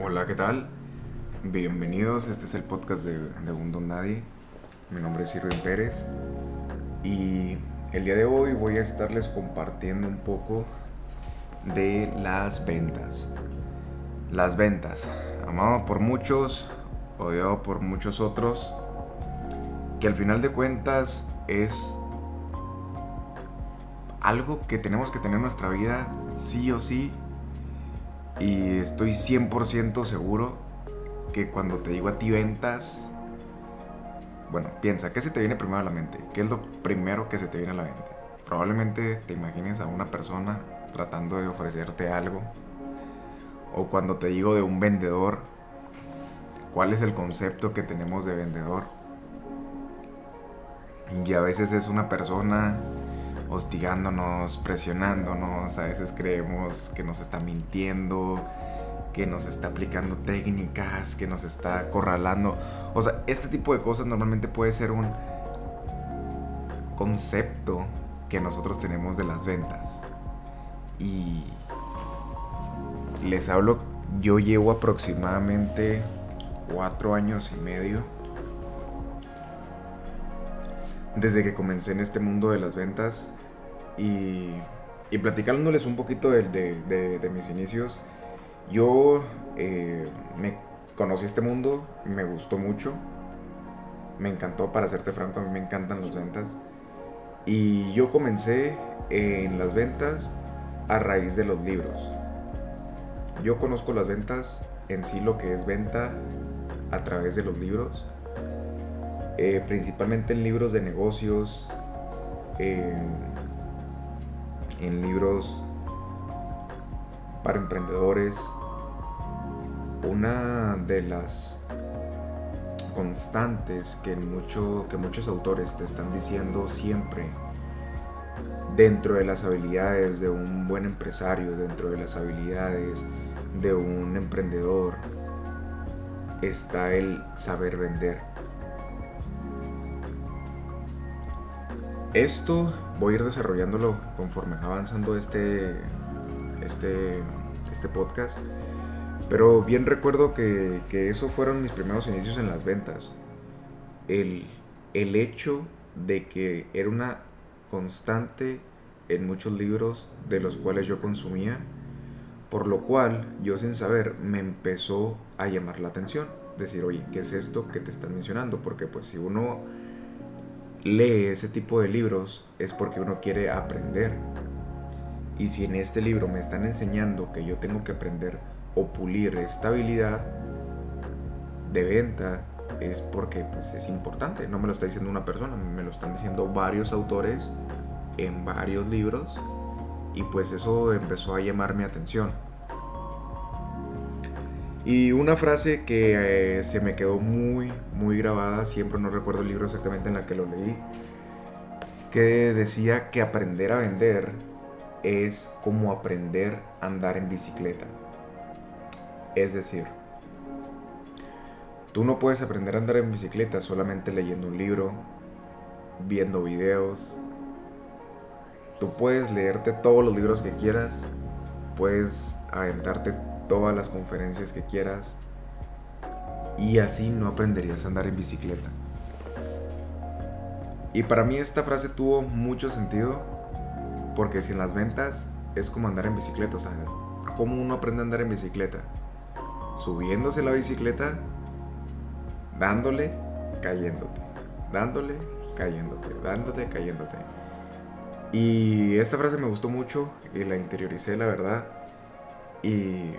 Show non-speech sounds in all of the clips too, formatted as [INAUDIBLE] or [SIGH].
Hola, ¿qué tal? Bienvenidos, este es el podcast de, de Nadie. Mi nombre es Irving Pérez y el día de hoy voy a estarles compartiendo un poco de las ventas. Las ventas, amado por muchos, odiado por muchos otros, que al final de cuentas es algo que tenemos que tener en nuestra vida sí o sí. Y estoy 100% seguro que cuando te digo a ti ventas, bueno, piensa, ¿qué se te viene primero a la mente? ¿Qué es lo primero que se te viene a la mente? Probablemente te imagines a una persona tratando de ofrecerte algo. O cuando te digo de un vendedor, ¿cuál es el concepto que tenemos de vendedor? Y a veces es una persona hostigándonos, presionándonos, a veces creemos que nos está mintiendo, que nos está aplicando técnicas, que nos está acorralando. O sea, este tipo de cosas normalmente puede ser un concepto que nosotros tenemos de las ventas. Y les hablo, yo llevo aproximadamente cuatro años y medio desde que comencé en este mundo de las ventas y, platicándoles un poquito de, mis inicios, yo eh, me conocí este mundo, me gustó mucho, me encantó, para serte franco, a mí me encantan las ventas. Y yo comencé en las ventas a raíz de los libros. Yo conozco las ventas en sí, lo que es venta a través de los libros, eh, principalmente en libros de negocios, en, en libros para emprendedores. Una de las constantes que, mucho, que muchos autores te están diciendo siempre dentro de las habilidades de un buen empresario, dentro de las habilidades de un emprendedor, está el saber vender. Esto voy a ir desarrollándolo conforme avanzando este, este, este podcast. Pero bien recuerdo que, que esos fueron mis primeros inicios en las ventas. El, el hecho de que era una constante en muchos libros de los cuales yo consumía, por lo cual yo sin saber me empezó a llamar la atención. Decir, oye, ¿qué es esto que te están mencionando? Porque pues si uno lee ese tipo de libros es porque uno quiere aprender. Y si en este libro me están enseñando que yo tengo que aprender o pulir esta habilidad de venta, es porque pues, es importante. No me lo está diciendo una persona, me lo están diciendo varios autores en varios libros. Y pues eso empezó a llamar mi atención. Y una frase que eh, se me quedó muy, muy grabada, siempre no recuerdo el libro exactamente en la que lo leí, que decía que aprender a vender es como aprender a andar en bicicleta. Es decir, tú no puedes aprender a andar en bicicleta solamente leyendo un libro, viendo videos. Tú puedes leerte todos los libros que quieras, puedes aventarte todas las conferencias que quieras y así no aprenderías a andar en bicicleta. Y para mí esta frase tuvo mucho sentido porque si en las ventas es como andar en bicicleta, o sea, ¿cómo uno aprende a andar en bicicleta? Subiéndose la bicicleta, dándole, cayéndote, dándole, cayéndote, dándote, cayéndote. Y esta frase me gustó mucho y la interioricé, la verdad. Y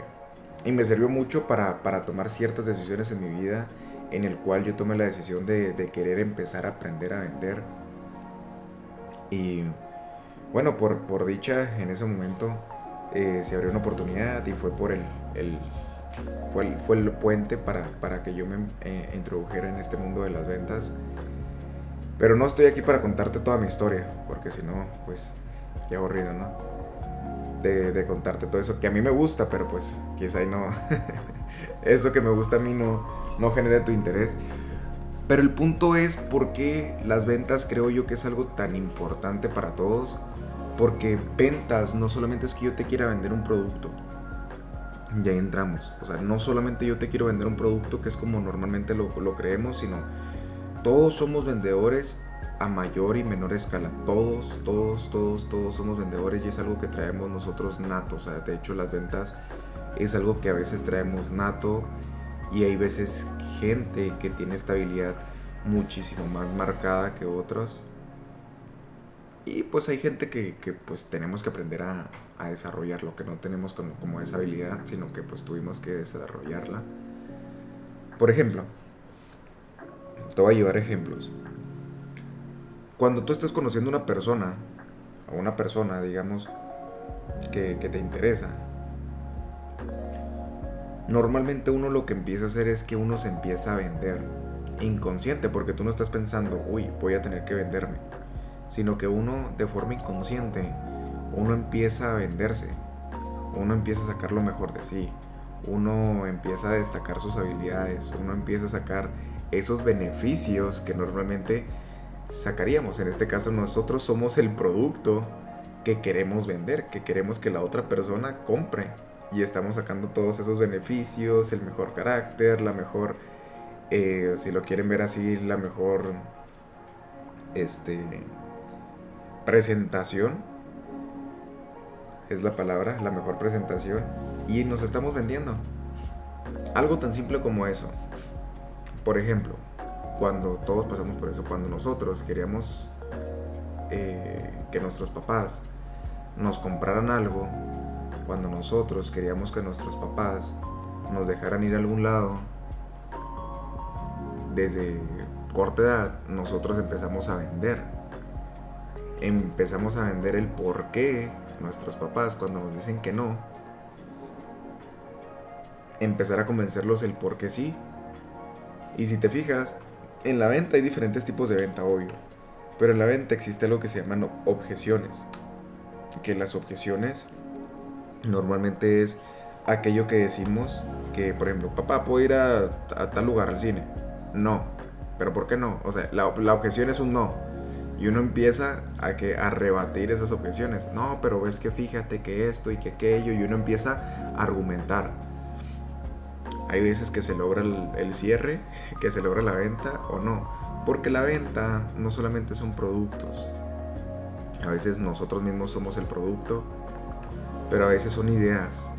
y me sirvió mucho para, para, tomar ciertas decisiones en mi vida en el cual yo tomé la decisión de, querer empezar a aprender a vender. Y bueno, por, por dicha, en ese momento eh, se abrió una oportunidad y fue por el, el fue, el, fue el puente para, para que yo me eh, introdujera en este mundo de las ventas. Pero no estoy aquí para contarte toda mi historia, porque si no, pues, qué aburrido, ¿no? De, contarte todo eso que a mí me gusta, pero pues quizá no. [LAUGHS] eso que me gusta a mí no, no genere tu interés. Pero el punto es por qué las ventas creo yo que es algo tan importante para todos. Porque ventas no solamente es que yo te quiera vender un producto. Ya entramos. O sea, no solamente yo te quiero vender un producto que es como normalmente lo creemos, sino todos somos vendedores a mayor y menor escala. Todos, todos, todos, todos somos vendedores y es algo que traemos nosotros nato. De hecho las ventas es algo que a veces traemos nato y hay veces gente que tiene estabilidad muchísimo más marcada que otros. Y pues hay gente que, pues tenemos que aprender a, a desarrollarlo, que no tenemos como, como esa habilidad, sino que pues tuvimos que desarrollarla. Por ejemplo, te voy a llevar ejemplos. Cuando tú estás conociendo una persona, a una persona, digamos, que, que te interesa, normalmente uno lo que empieza a hacer es que uno se empieza a vender inconsciente, porque tú no estás pensando, uy, voy a tener que venderme, sino que uno de forma inconsciente, uno empieza a venderse, uno empieza a sacar lo mejor de sí, uno empieza a destacar sus habilidades, uno empieza a sacar esos beneficios que normalmente sacaríamos. En este caso nosotros somos el producto que queremos vender, que queremos que la otra persona compre. Y estamos sacando todos esos beneficios, el mejor carácter, la mejor eh, si lo quieren ver así, la mejor este, presentación. Es la palabra, la mejor presentación. Y nos estamos vendiendo. Algo tan simple como eso. Por ejemplo, cuando todos pasamos por eso, cuando nosotros queríamos eh, que nuestros papás nos compraran algo, cuando nosotros queríamos que nuestros papás nos dejaran ir a algún lado, desde corta edad nosotros empezamos a vender. Empezamos a vender el por qué nuestros papás cuando nos dicen que no. Empezar a convencerlos el por qué sí. Y si te fijas, en la venta hay diferentes tipos de venta, obvio. Pero en la venta existe algo que se llaman objeciones. Que las objeciones normalmente es aquello que decimos que, por ejemplo, papá, puedo ir a, tal lugar al cine no. Pero ¿por qué no? O sea, la, objeción es un no. Y uno empieza a, que, a rebatir esas objeciones. No, pero es que fíjate que esto y que aquello. Y uno empieza a argumentar. Hay veces que se logra el, cierre, que se logra la venta o no. Porque la venta no solamente son productos. A veces nosotros mismos somos el producto. Pero a veces son ideas.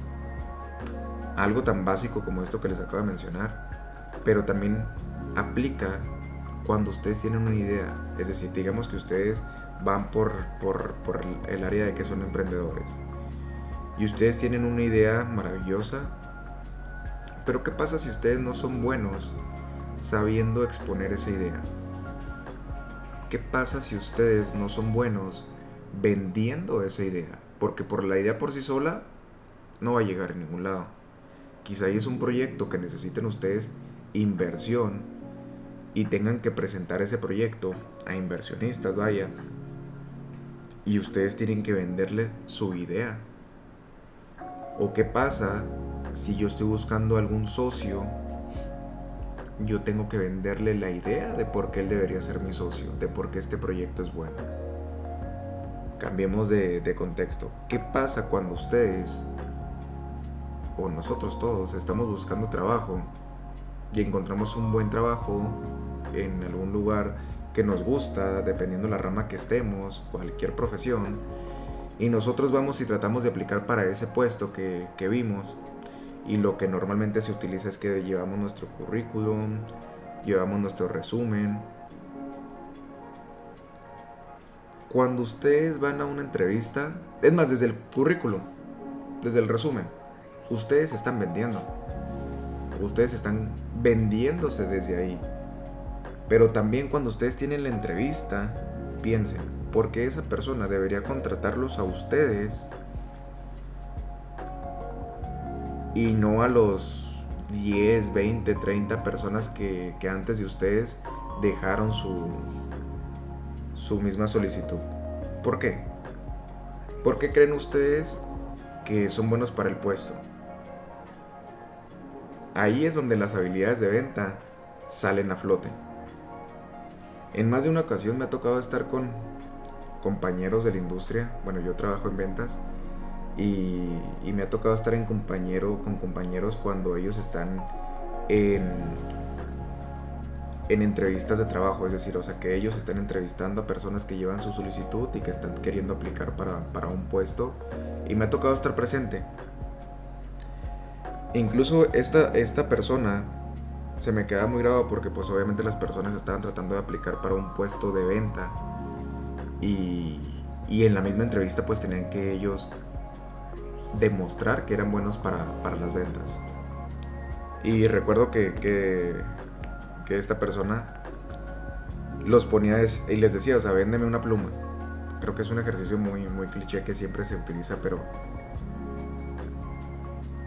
Algo tan básico como esto que les acabo de mencionar. Pero también aplica cuando ustedes tienen una idea. Es decir, digamos que ustedes van por, por, por el área de que son emprendedores. Y ustedes tienen una idea maravillosa. Pero ¿qué pasa si ustedes no son buenos sabiendo exponer esa idea? ¿Qué pasa si ustedes no son buenos vendiendo esa idea? Porque por la idea por sí sola no va a llegar a ningún lado. Quizá ahí es un proyecto que necesiten ustedes inversión y tengan que presentar ese proyecto a inversionistas, vaya, y ustedes tienen que venderle su idea. ¿O qué pasa si yo estoy buscando algún socio? Yo tengo que venderle la idea de por qué él debería ser mi socio, de por qué este proyecto es bueno. Cambiemos de, de contexto. ¿Qué pasa cuando ustedes, o nosotros todos, estamos buscando trabajo y encontramos un buen trabajo en algún lugar que nos gusta, dependiendo la rama que estemos, cualquier profesión, y nosotros vamos y tratamos de aplicar para ese puesto que vimos, y lo que normalmente se utiliza es que llevamos nuestro currículum, llevamos nuestro resumen. Cuando ustedes van a una entrevista, es más, desde el currículum, desde el resumen, ustedes están vendiendo. Ustedes están vendiéndose desde ahí. Pero también cuando ustedes tienen la entrevista, piensen, ¿por qué esa persona debería contratarlos a ustedes y no a los 10, 20, 30 personas que, que antes de ustedes dejaron su, su misma solicitud? ¿Por qué? ¿Por qué creen ustedes que son buenos para el puesto? Ahí es donde las habilidades de venta salen a flote. En más de una ocasión me ha tocado estar con compañeros de la industria. Bueno, yo trabajo en ventas y, me ha tocado estar en compañero, con compañeros cuando ellos están en, en entrevistas de trabajo. Es decir, o sea, que ellos están entrevistando a personas que llevan su solicitud y que están queriendo aplicar para, para un puesto. Y me ha tocado estar presente. Incluso esta, esta persona se me queda muy grabado porque pues obviamente las personas estaban tratando de aplicar para un puesto de venta y, y en la misma entrevista pues tenían que ellos demostrar que eran buenos para, para las ventas. Y recuerdo que, que, esta persona los ponía y les decía, o sea, véndeme una pluma. Creo que es un ejercicio muy, muy cliché que siempre se utiliza, pero...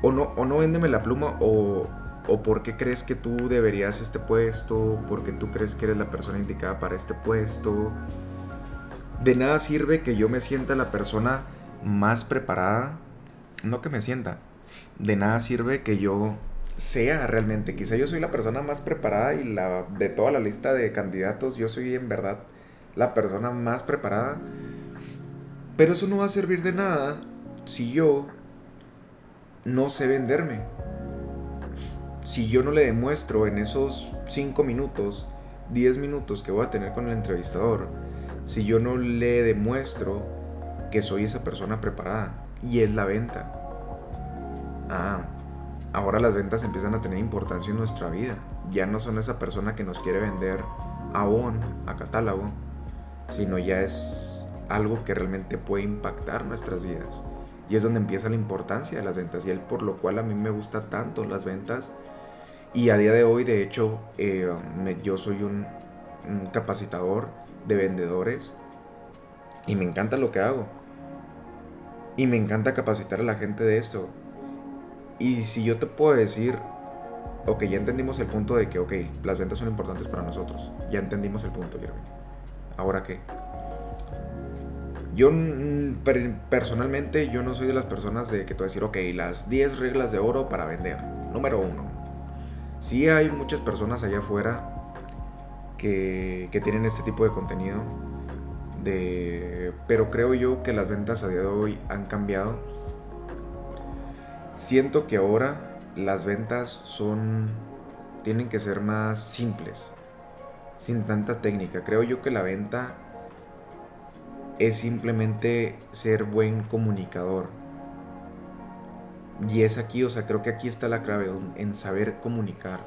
O no, o no véndeme la pluma o, o por qué crees que tú deberías este puesto, por qué tú crees que eres la persona indicada para este puesto. De nada sirve que yo me sienta la persona más preparada, no que me sienta, de nada sirve que yo sea realmente, quizá yo soy la persona más preparada y la de toda la lista de candidatos, yo soy en verdad la persona más preparada, pero eso no va a servir de nada si yo no sé venderme. Si yo no le demuestro en esos 5 minutos, 10 minutos que voy a tener con el entrevistador, si yo no le demuestro que soy esa persona preparada y es la venta. Ah, ahora las ventas empiezan a tener importancia en nuestra vida. Ya no son esa persona que nos quiere vender a ON, a catálogo, sino ya es algo que realmente puede impactar nuestras vidas. Y es donde empieza la importancia de las ventas y es por lo cual a mí me gusta tanto las ventas y a día de hoy, de hecho, eh, yo soy un, capacitador de vendedores y me encanta lo que hago. Y me encanta capacitar a la gente de esto. Y si yo te puedo decir, ok, ya entendimos el punto de que, ok, las ventas son importantes para nosotros. Ya entendimos el punto, Irving. ¿Ahora qué? Yo personalmente, yo no soy de las personas de que te voy a decir, ok, las 10 reglas de oro para vender. Número uno, Sí hay muchas personas allá afuera que, tienen este tipo de contenido, pero creo yo que las ventas a día de hoy han cambiado. Siento que ahora las ventas son tienen que ser más simples, sin tanta técnica. Creo yo que la venta es simplemente ser buen comunicador y es aquí, o sea, creo que aquí está la clave en saber comunicar.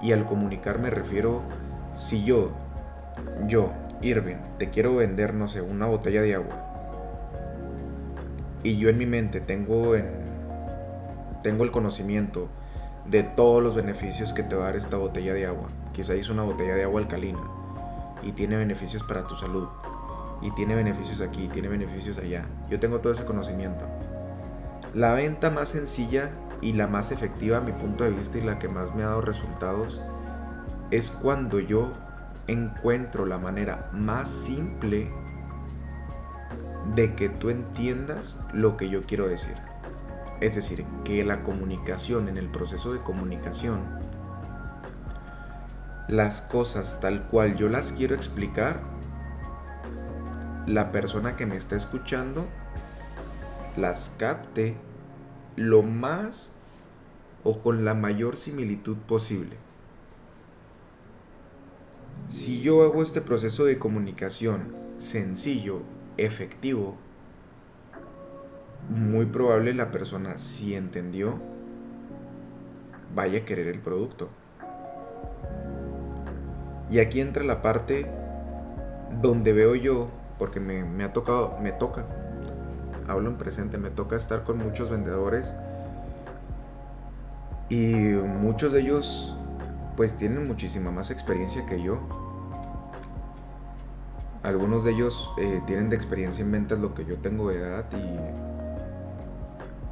Y al comunicar me refiero, si yo, yo, Irving, te quiero vender, no sé, una botella de agua. Y yo en mi mente tengo, en, tengo el conocimiento de todos los beneficios que te va a dar esta botella de agua. Quizá es una botella de agua alcalina y tiene beneficios para tu salud. Y tiene beneficios aquí, tiene beneficios allá. Yo tengo todo ese conocimiento. La venta más sencilla y la más efectiva a mi punto de vista y la que más me ha dado resultados es cuando yo encuentro la manera más simple de que tú entiendas lo que yo quiero decir. Es decir, que la comunicación, en el proceso de comunicación, las cosas tal cual yo las quiero explicar, la persona que me está escuchando las capte lo más o con la mayor similitud posible. Si yo hago este proceso de comunicación sencillo, efectivo, muy probable la persona, si entendió, vaya a querer el producto. Y aquí entra la parte donde veo yo, porque me, me ha tocado, me toca hablo en presente, me toca estar con muchos vendedores y muchos de ellos pues tienen muchísima más experiencia que yo. Algunos de ellos eh, tienen de experiencia en ventas lo que yo tengo de edad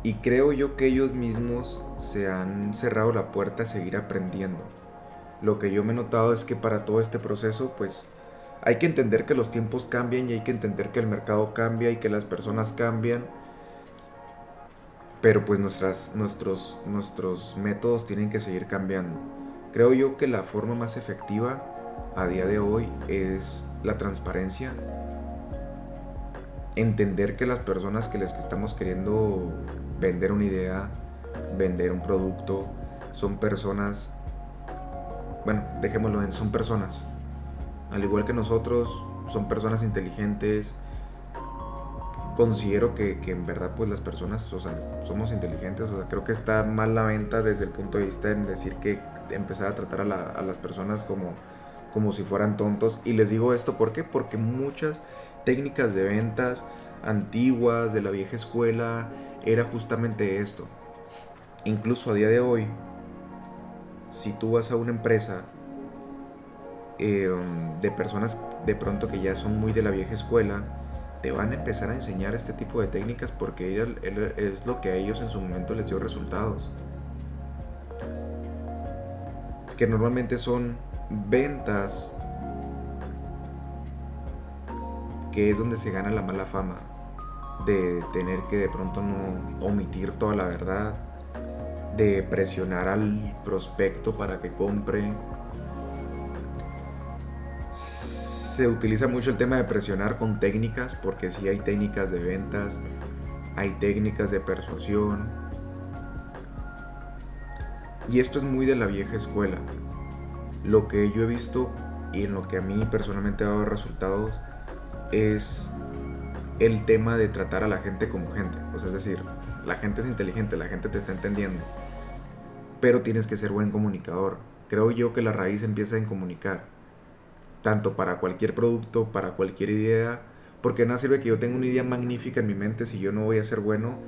y, y creo yo que ellos mismos se han cerrado la puerta a seguir aprendiendo. Lo que yo me he notado es que para todo este proceso pues hay que entender que los tiempos cambian y hay que entender que el mercado cambia y que las personas cambian. Pero pues nuestros, nuestros métodos tienen que seguir cambiando. Creo yo que la forma más efectiva a día de hoy es la transparencia. Entender que las personas que les estamos queriendo vender una idea, vender un producto, son personas, bueno, dejémoslo en, son personas. Al igual que nosotros, son personas inteligentes. Considero que, en verdad pues las personas, o sea, somos inteligentes. O sea, creo que está mal la venta desde el punto de vista en decir que empezar a tratar a, a las personas como, como si fueran tontos. Y les digo esto, ¿por qué? Porque muchas técnicas de ventas antiguas, de la vieja escuela, era justamente esto. Incluso a día de hoy, si tú vas a una empresa eh, de personas de pronto que ya son muy de la vieja escuela, te van a empezar a enseñar este tipo de técnicas porque es lo que a ellos en su momento les dio resultados. Que normalmente son ventas que es donde se gana la mala fama de tener que de pronto no omitir toda la verdad, de presionar al prospecto para que compre. Se utiliza mucho el tema de presionar con técnicas, porque si hay técnicas de ventas, hay técnicas de persuasión. Y esto es muy de la vieja escuela. Lo que yo he visto y en lo que a mí personalmente ha dado resultados es el tema de tratar a la gente como gente. O sea, es decir, la gente es inteligente, la gente te está entendiendo pero tienes que ser buen comunicador. Creo yo que la raíz empieza en comunicar, tanto para cualquier producto, para cualquier idea, porque no sirve que yo tenga una idea magnífica en mi mente si yo no voy a ser bueno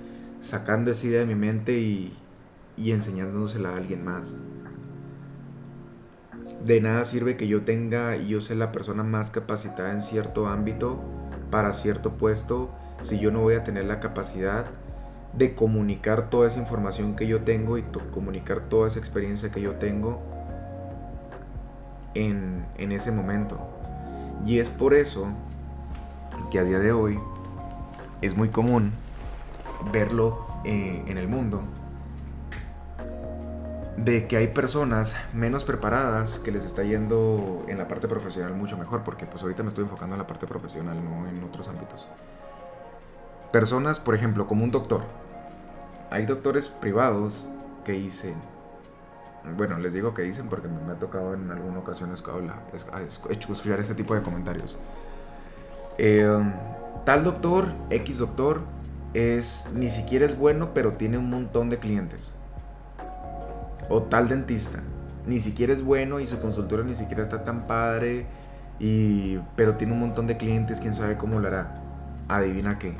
sacando esa idea de mi mente y, y enseñándosela a alguien más. De nada sirve que yo tenga y yo sea la persona más capacitada en cierto ámbito para cierto puesto si yo no voy a tener la capacidad de comunicar toda esa información que yo tengo y comunicar toda esa experiencia que yo tengo en, ese momento. Y es por eso que a día de hoy es muy común verlo eh, en el mundo de que hay personas menos preparadas que les está yendo en la parte profesional mucho mejor, porque pues ahorita me estoy enfocando en la parte profesional, no en otros ámbitos. Personas, por ejemplo, como un doctor. Hay doctores privados que dicen, bueno, les digo que dicen porque me, ha tocado en alguna ocasión escuchar este tipo de comentarios. Em, tal doctor, X doctor, es ni siquiera es bueno, pero tiene un montón de clientes. O tal dentista, ni siquiera es bueno y su consultorio ni siquiera está tan padre, y, pero tiene un montón de clientes, quién sabe cómo lo hará. Adivina qué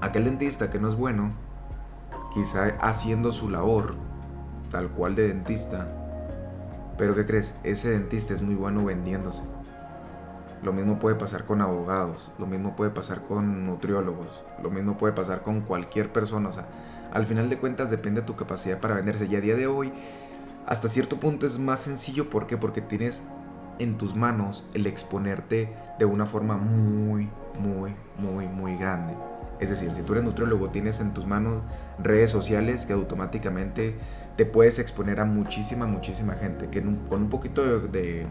aquel dentista que no es bueno, quizá haciendo su labor, tal cual de dentista, pero ¿qué crees? Ese dentista es muy bueno vendiéndose. Lo mismo puede pasar con abogados, lo mismo puede pasar con nutriólogos, lo mismo puede pasar con cualquier persona. O sea, al final de cuentas depende de tu capacidad para venderse. Y a día de hoy, hasta cierto punto es más sencillo. ¿Por qué? Porque tienes en tus manos el exponerte de una forma muy, muy, muy, muy grande. Es decir, si tú eres nutriólogo, tienes en tus manos redes sociales que automáticamente te puedes exponer a muchísima, muchísima gente, que con un poquito de,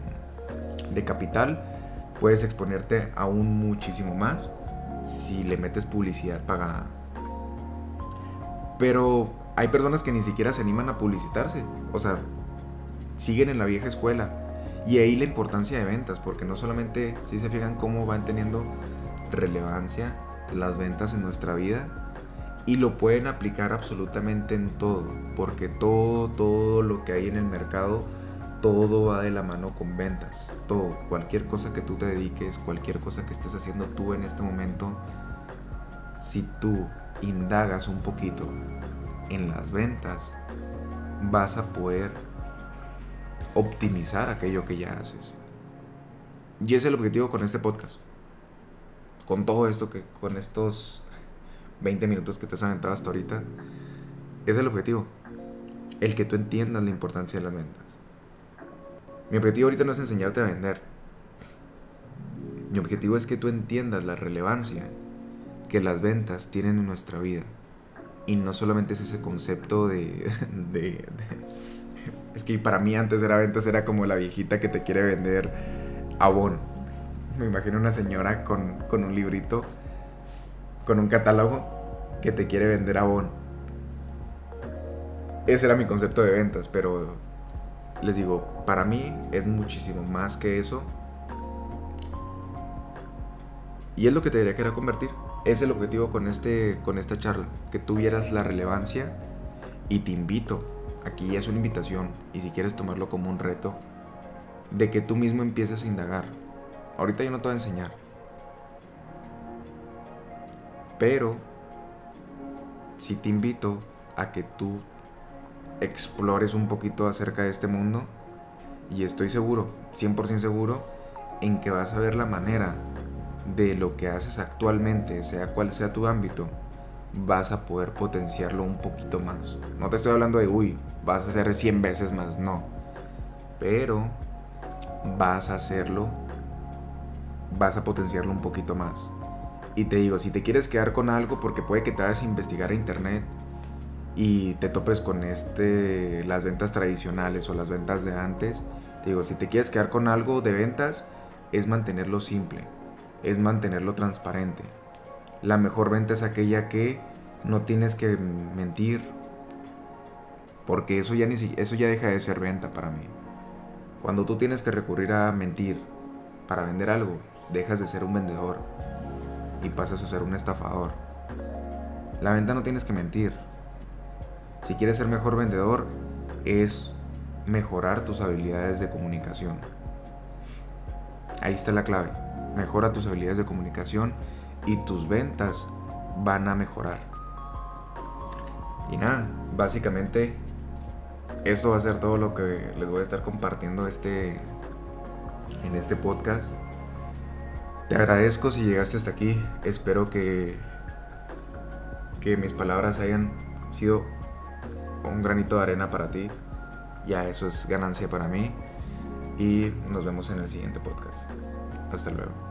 de capital puedes exponerte aún muchísimo más si le metes publicidad pagada. Pero hay personas que ni siquiera se animan a publicitarse, o sea, siguen en la vieja escuela. Y ahí la importancia de ventas, porque no solamente si se fijan cómo van teniendo relevancia las ventas en nuestra vida y lo pueden aplicar absolutamente en todo, porque todo, todo lo que hay en el mercado, todo va de la mano con ventas, todo, cualquier cosa que tú te dediques, cualquier cosa que estés haciendo tú en este momento, si tú indagas un poquito en las ventas, vas a poder optimizar aquello que ya haces. Y ese es el objetivo con este podcast con todo esto que con estos 20 minutos que te has aventado hasta ahorita, es el objetivo. El que tú entiendas la importancia de las ventas. Mi objetivo ahorita no es enseñarte a vender. Mi objetivo es que tú entiendas la relevancia que las ventas tienen en nuestra vida. Y no solamente es ese concepto de, [LAUGHS] de, Es que para mí antes era ventas, era como la viejita que te quiere vender abón. Me imagino una señora con, con un librito, con un catálogo, que te quiere vender abón. Ese era mi concepto de ventas, pero les digo, para mí es muchísimo más que eso. Y es lo que te diría que era convertir. Es el objetivo con, este, con esta charla, que tuvieras la relevancia y te invito, aquí es una invitación y si quieres tomarlo como un reto, de que tú mismo empieces a indagar. Ahorita yo no te voy a enseñar. Pero si te invito a que tú explores un poquito acerca de este mundo y estoy seguro, 100% seguro, en que vas a ver la manera de lo que haces actualmente, sea cual sea tu ámbito, vas a poder potenciarlo un poquito más. No te estoy hablando de, uy, vas a hacer 100 veces más, no. Pero vas a hacerlo, vas a potenciarlo un poquito más. Y te digo, si te quieres quedar con algo, porque puede que te vayas a investigar a internet y te topes con este, las ventas tradicionales o las ventas de antes, te digo, si te quieres quedar con algo de ventas, es mantenerlo simple, es mantenerlo transparente. La mejor venta es aquella que no tienes que mentir, porque eso ya, ni, eso ya deja de ser venta para mí. Cuando tú tienes que recurrir a mentir para vender algo, dejas de ser un vendedor y pasas a ser un estafador. La venta no tienes que mentir, si quieres ser mejor vendedor, es mejorar tus habilidades de comunicación. Ahí está la clave. Mejora tus habilidades de comunicación y tus ventas van a mejorar. Y nada, básicamente eso va a ser todo lo que les voy a estar compartiendo este en este podcast. Te agradezco si llegaste hasta aquí. Espero que que mis palabras hayan sido un granito de arena para ti. Ya eso es ganancia para mí. Y nos vemos en el siguiente podcast. Hasta luego.